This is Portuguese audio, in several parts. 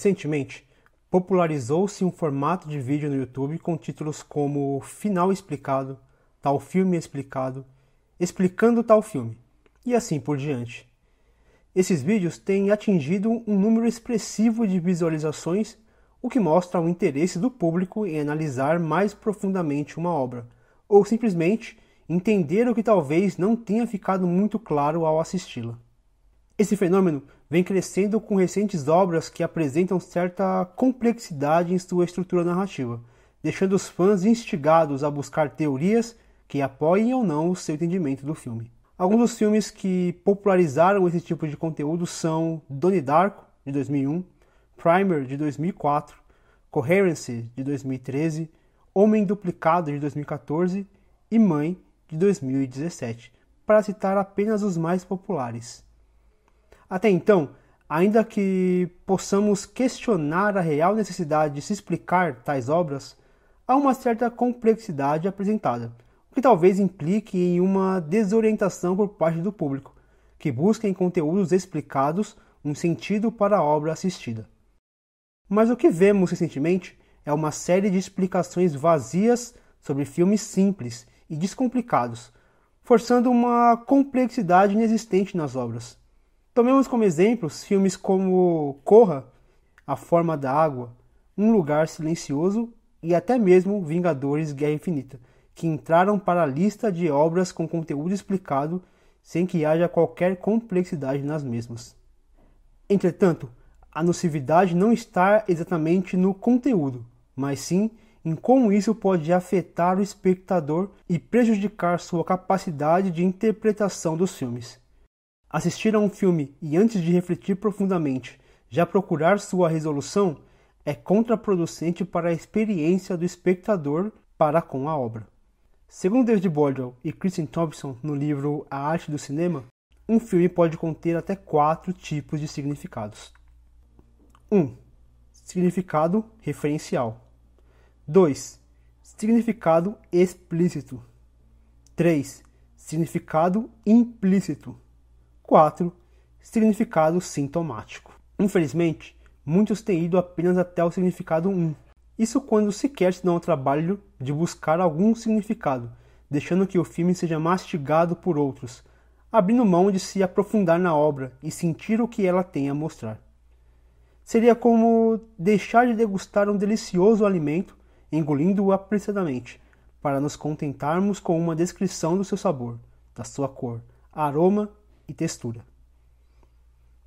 Recentemente, popularizou-se um formato de vídeo no YouTube com títulos como Final Explicado, Tal Filme Explicado, Explicando Tal Filme, e assim por diante. Esses vídeos têm atingido um número expressivo de visualizações, o que mostra o interesse do público em analisar mais profundamente uma obra, ou simplesmente entender o que talvez não tenha ficado muito claro ao assisti-la. Esse fenômeno vem crescendo com recentes obras que apresentam certa complexidade em sua estrutura narrativa, deixando os fãs instigados a buscar teorias que apoiem ou não o seu entendimento do filme. Alguns dos filmes que popularizaram esse tipo de conteúdo são Donnie Darko, de 2001, Primer, de 2004, Coherency, de 2013, Homem Duplicado, de 2014 e Mãe, de 2017, para citar apenas os mais populares. Até então, ainda que possamos questionar a real necessidade de se explicar tais obras, há uma certa complexidade apresentada, o que talvez implique em uma desorientação por parte do público, que busca em conteúdos explicados um sentido para a obra assistida. Mas o que vemos recentemente é uma série de explicações vazias sobre filmes simples e descomplicados, forçando uma complexidade inexistente nas obras. Tomemos como exemplos filmes como Corra, A Forma da Água, Um Lugar Silencioso e até mesmo Vingadores Guerra Infinita, que entraram para a lista de obras com conteúdo explicado sem que haja qualquer complexidade nas mesmas. Entretanto, a nocividade não está exatamente no conteúdo, mas sim em como isso pode afetar o espectador e prejudicar sua capacidade de interpretação dos filmes. Assistir a um filme e antes de refletir profundamente já procurar sua resolução é contraproducente para a experiência do espectador para com a obra. Segundo David Bordwell e Kristen Thompson no livro A Arte do Cinema, um filme pode conter até quatro tipos de significados. 1. Um, significado referencial. 2. Significado explícito. 3. Significado implícito. 4. Significado sintomático. Infelizmente, muitos têm ido apenas até o significado 1. Isso quando sequer se dão ao trabalho de buscar algum significado, deixando que o filme seja mastigado por outros, abrindo mão de se aprofundar na obra e sentir o que ela tem a mostrar. Seria como deixar de degustar um delicioso alimento engolindo-o apressadamente, para nos contentarmos com uma descrição do seu sabor, da sua cor, aroma e textura.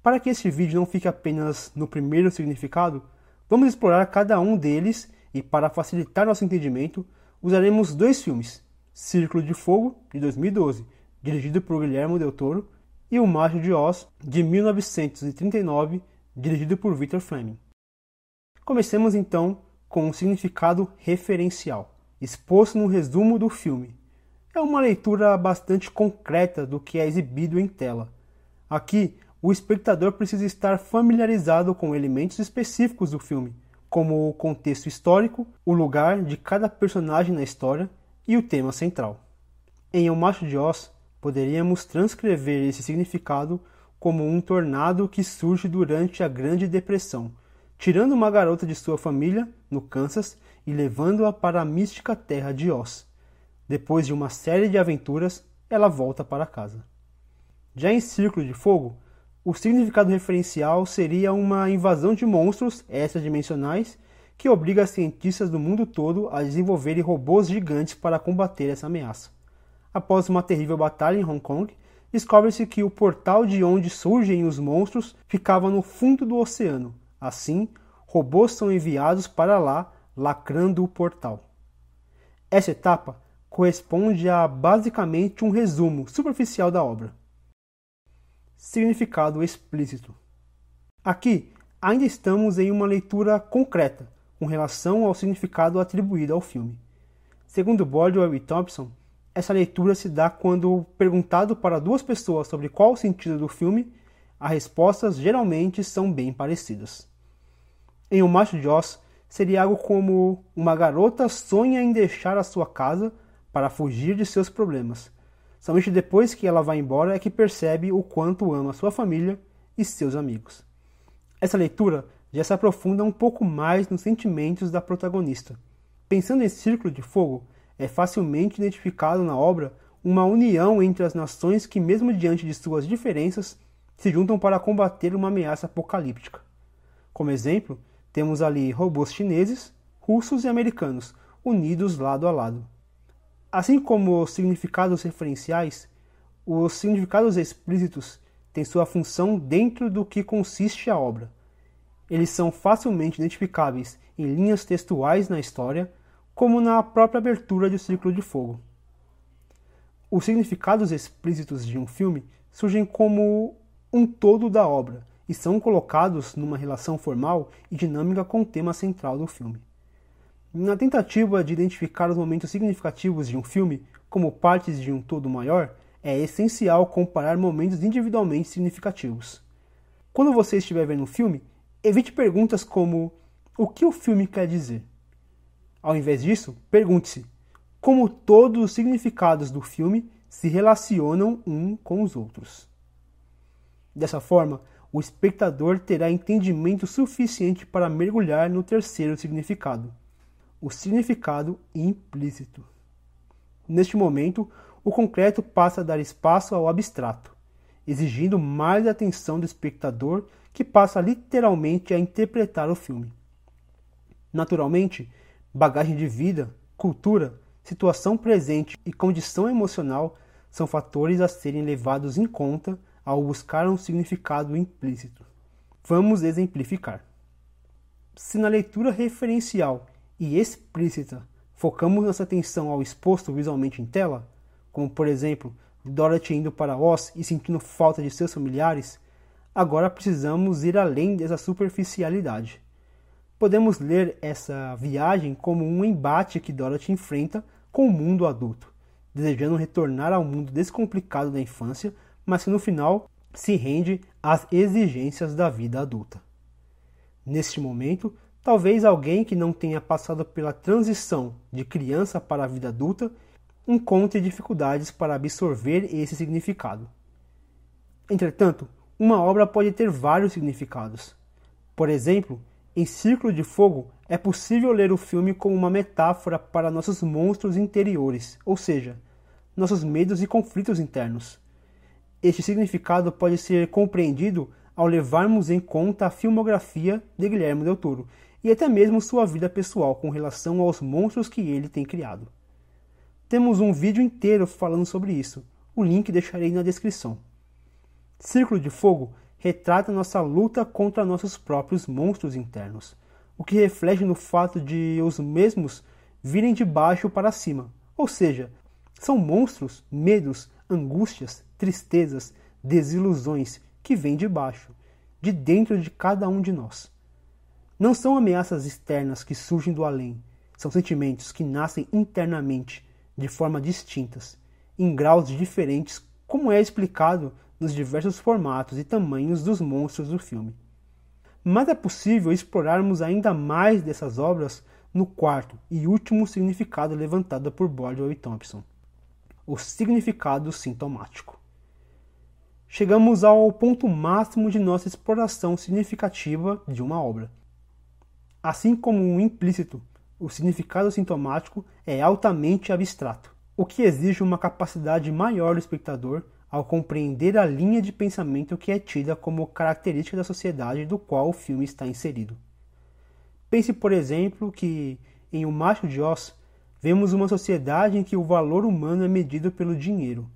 Para que este vídeo não fique apenas no primeiro significado, vamos explorar cada um deles e, para facilitar nosso entendimento, usaremos dois filmes: Círculo de Fogo, de 2012, dirigido por Guilherme Del Toro, e O Macho de Oz, de 1939, dirigido por Victor Fleming. Comecemos então com um significado referencial, exposto no resumo do filme. É uma leitura bastante concreta do que é exibido em tela. Aqui, o espectador precisa estar familiarizado com elementos específicos do filme, como o contexto histórico, o lugar de cada personagem na história e o tema central. Em O Macho de Oz, poderíamos transcrever esse significado como um tornado que surge durante a Grande Depressão tirando uma garota de sua família, no Kansas, e levando-a para a mística terra de Oz. Depois de uma série de aventuras, ela volta para casa. Já em Círculo de Fogo, o significado referencial seria uma invasão de monstros extradimensionais que obriga cientistas do mundo todo a desenvolverem robôs gigantes para combater essa ameaça. Após uma terrível batalha em Hong Kong, descobre-se que o portal de onde surgem os monstros ficava no fundo do oceano, Assim, robôs são enviados para lá, lacrando o portal. Essa etapa corresponde a basicamente um resumo superficial da obra. Significado explícito. Aqui, ainda estamos em uma leitura concreta com relação ao significado atribuído ao filme. Segundo Bordwell e Thompson, essa leitura se dá quando perguntado para duas pessoas sobre qual o sentido do filme, as respostas geralmente são bem parecidas. Em O Macho de Oz, seria algo como uma garota sonha em deixar a sua casa para fugir de seus problemas. Somente depois que ela vai embora é que percebe o quanto ama sua família e seus amigos. Essa leitura já se aprofunda um pouco mais nos sentimentos da protagonista. Pensando em Círculo de Fogo, é facilmente identificado na obra uma união entre as nações que, mesmo diante de suas diferenças, se juntam para combater uma ameaça apocalíptica. Como exemplo, temos ali robôs chineses, russos e americanos, unidos lado a lado. Assim como os significados referenciais, os significados explícitos têm sua função dentro do que consiste a obra. Eles são facilmente identificáveis em linhas textuais na história, como na própria abertura de Círculo de Fogo. Os significados explícitos de um filme surgem como um todo da obra e são colocados numa relação formal e dinâmica com o tema central do filme. Na tentativa de identificar os momentos significativos de um filme como partes de um todo maior, é essencial comparar momentos individualmente significativos. Quando você estiver vendo um filme, evite perguntas como: o que o filme quer dizer? Ao invés disso, pergunte-se: como todos os significados do filme se relacionam um com os outros? Dessa forma, o espectador terá entendimento suficiente para mergulhar no terceiro significado, o significado implícito. Neste momento, o concreto passa a dar espaço ao abstrato, exigindo mais atenção do espectador que passa literalmente a interpretar o filme. Naturalmente, bagagem de vida, cultura, situação presente e condição emocional são fatores a serem levados em conta ao buscar um significado implícito. Vamos exemplificar. Se na leitura referencial e explícita focamos nossa atenção ao exposto visualmente em tela, como por exemplo Dorothy indo para Oz e sentindo falta de seus familiares, agora precisamos ir além dessa superficialidade. Podemos ler essa viagem como um embate que Dorothy enfrenta com o mundo adulto, desejando retornar ao mundo descomplicado da infância mas que no final se rende às exigências da vida adulta. Neste momento, talvez alguém que não tenha passado pela transição de criança para a vida adulta encontre dificuldades para absorver esse significado. Entretanto, uma obra pode ter vários significados. Por exemplo, em Círculo de Fogo é possível ler o filme como uma metáfora para nossos monstros interiores, ou seja, nossos medos e conflitos internos. Este significado pode ser compreendido ao levarmos em conta a filmografia de Guilherme Del Toro e até mesmo sua vida pessoal com relação aos monstros que ele tem criado. Temos um vídeo inteiro falando sobre isso, o link deixarei na descrição. Círculo de Fogo retrata nossa luta contra nossos próprios monstros internos, o que reflete no fato de os mesmos virem de baixo para cima, ou seja, são monstros, medos, angústias, tristezas, desilusões que vêm de baixo, de dentro de cada um de nós. Não são ameaças externas que surgem do além, são sentimentos que nascem internamente, de forma distintas, em graus diferentes, como é explicado nos diversos formatos e tamanhos dos monstros do filme. Mas é possível explorarmos ainda mais dessas obras no quarto e último significado levantado por Bordwell e Thompson o significado sintomático. Chegamos ao ponto máximo de nossa exploração significativa de uma obra. Assim como o implícito, o significado sintomático é altamente abstrato, o que exige uma capacidade maior do espectador ao compreender a linha de pensamento que é tida como característica da sociedade do qual o filme está inserido. Pense, por exemplo, que em O Macho de Oz vemos uma sociedade em que o valor humano é medido pelo dinheiro.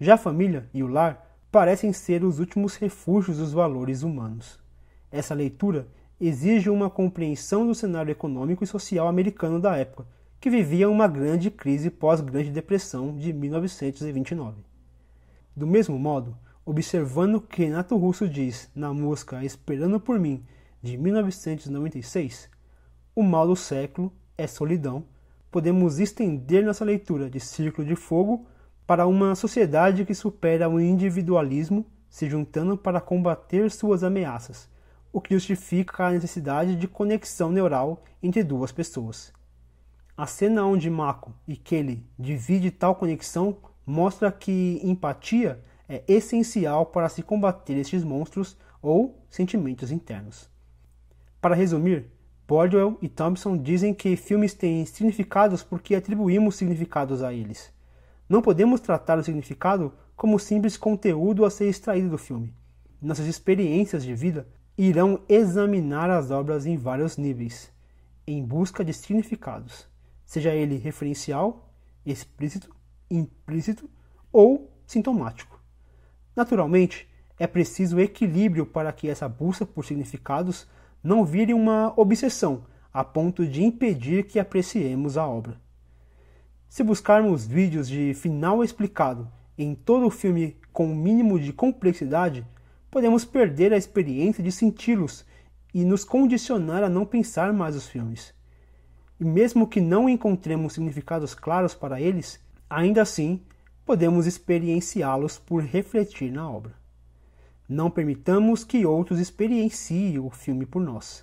Já a família e o lar parecem ser os últimos refúgios dos valores humanos. Essa leitura exige uma compreensão do cenário econômico e social americano da época, que vivia uma grande crise pós-Grande Depressão de 1929. Do mesmo modo, observando o que Renato Russo diz na música Esperando por Mim, de 1996, o mal do século é solidão podemos estender nossa leitura de Círculo de Fogo para uma sociedade que supera o individualismo, se juntando para combater suas ameaças, o que justifica a necessidade de conexão neural entre duas pessoas. A cena onde Mako e Kelly dividem tal conexão mostra que empatia é essencial para se combater estes monstros ou sentimentos internos. Para resumir, Bordwell e Thompson dizem que filmes têm significados porque atribuímos significados a eles. Não podemos tratar o significado como simples conteúdo a ser extraído do filme. Nossas experiências de vida irão examinar as obras em vários níveis, em busca de significados, seja ele referencial, explícito, implícito ou sintomático. Naturalmente, é preciso equilíbrio para que essa busca por significados não vire uma obsessão a ponto de impedir que apreciemos a obra. Se buscarmos vídeos de final explicado em todo o filme com o um mínimo de complexidade, podemos perder a experiência de senti-los e nos condicionar a não pensar mais os filmes. E mesmo que não encontremos significados claros para eles, ainda assim podemos experienciá-los por refletir na obra. Não permitamos que outros experienciem o filme por nós.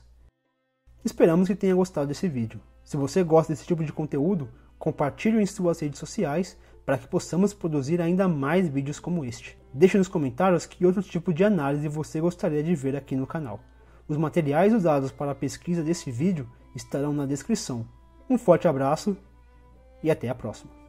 Esperamos que tenha gostado desse vídeo. Se você gosta desse tipo de conteúdo, compartilhe em suas redes sociais para que possamos produzir ainda mais vídeos como este. Deixe nos comentários que outro tipo de análise você gostaria de ver aqui no canal. Os materiais usados para a pesquisa desse vídeo estarão na descrição. Um forte abraço e até a próxima.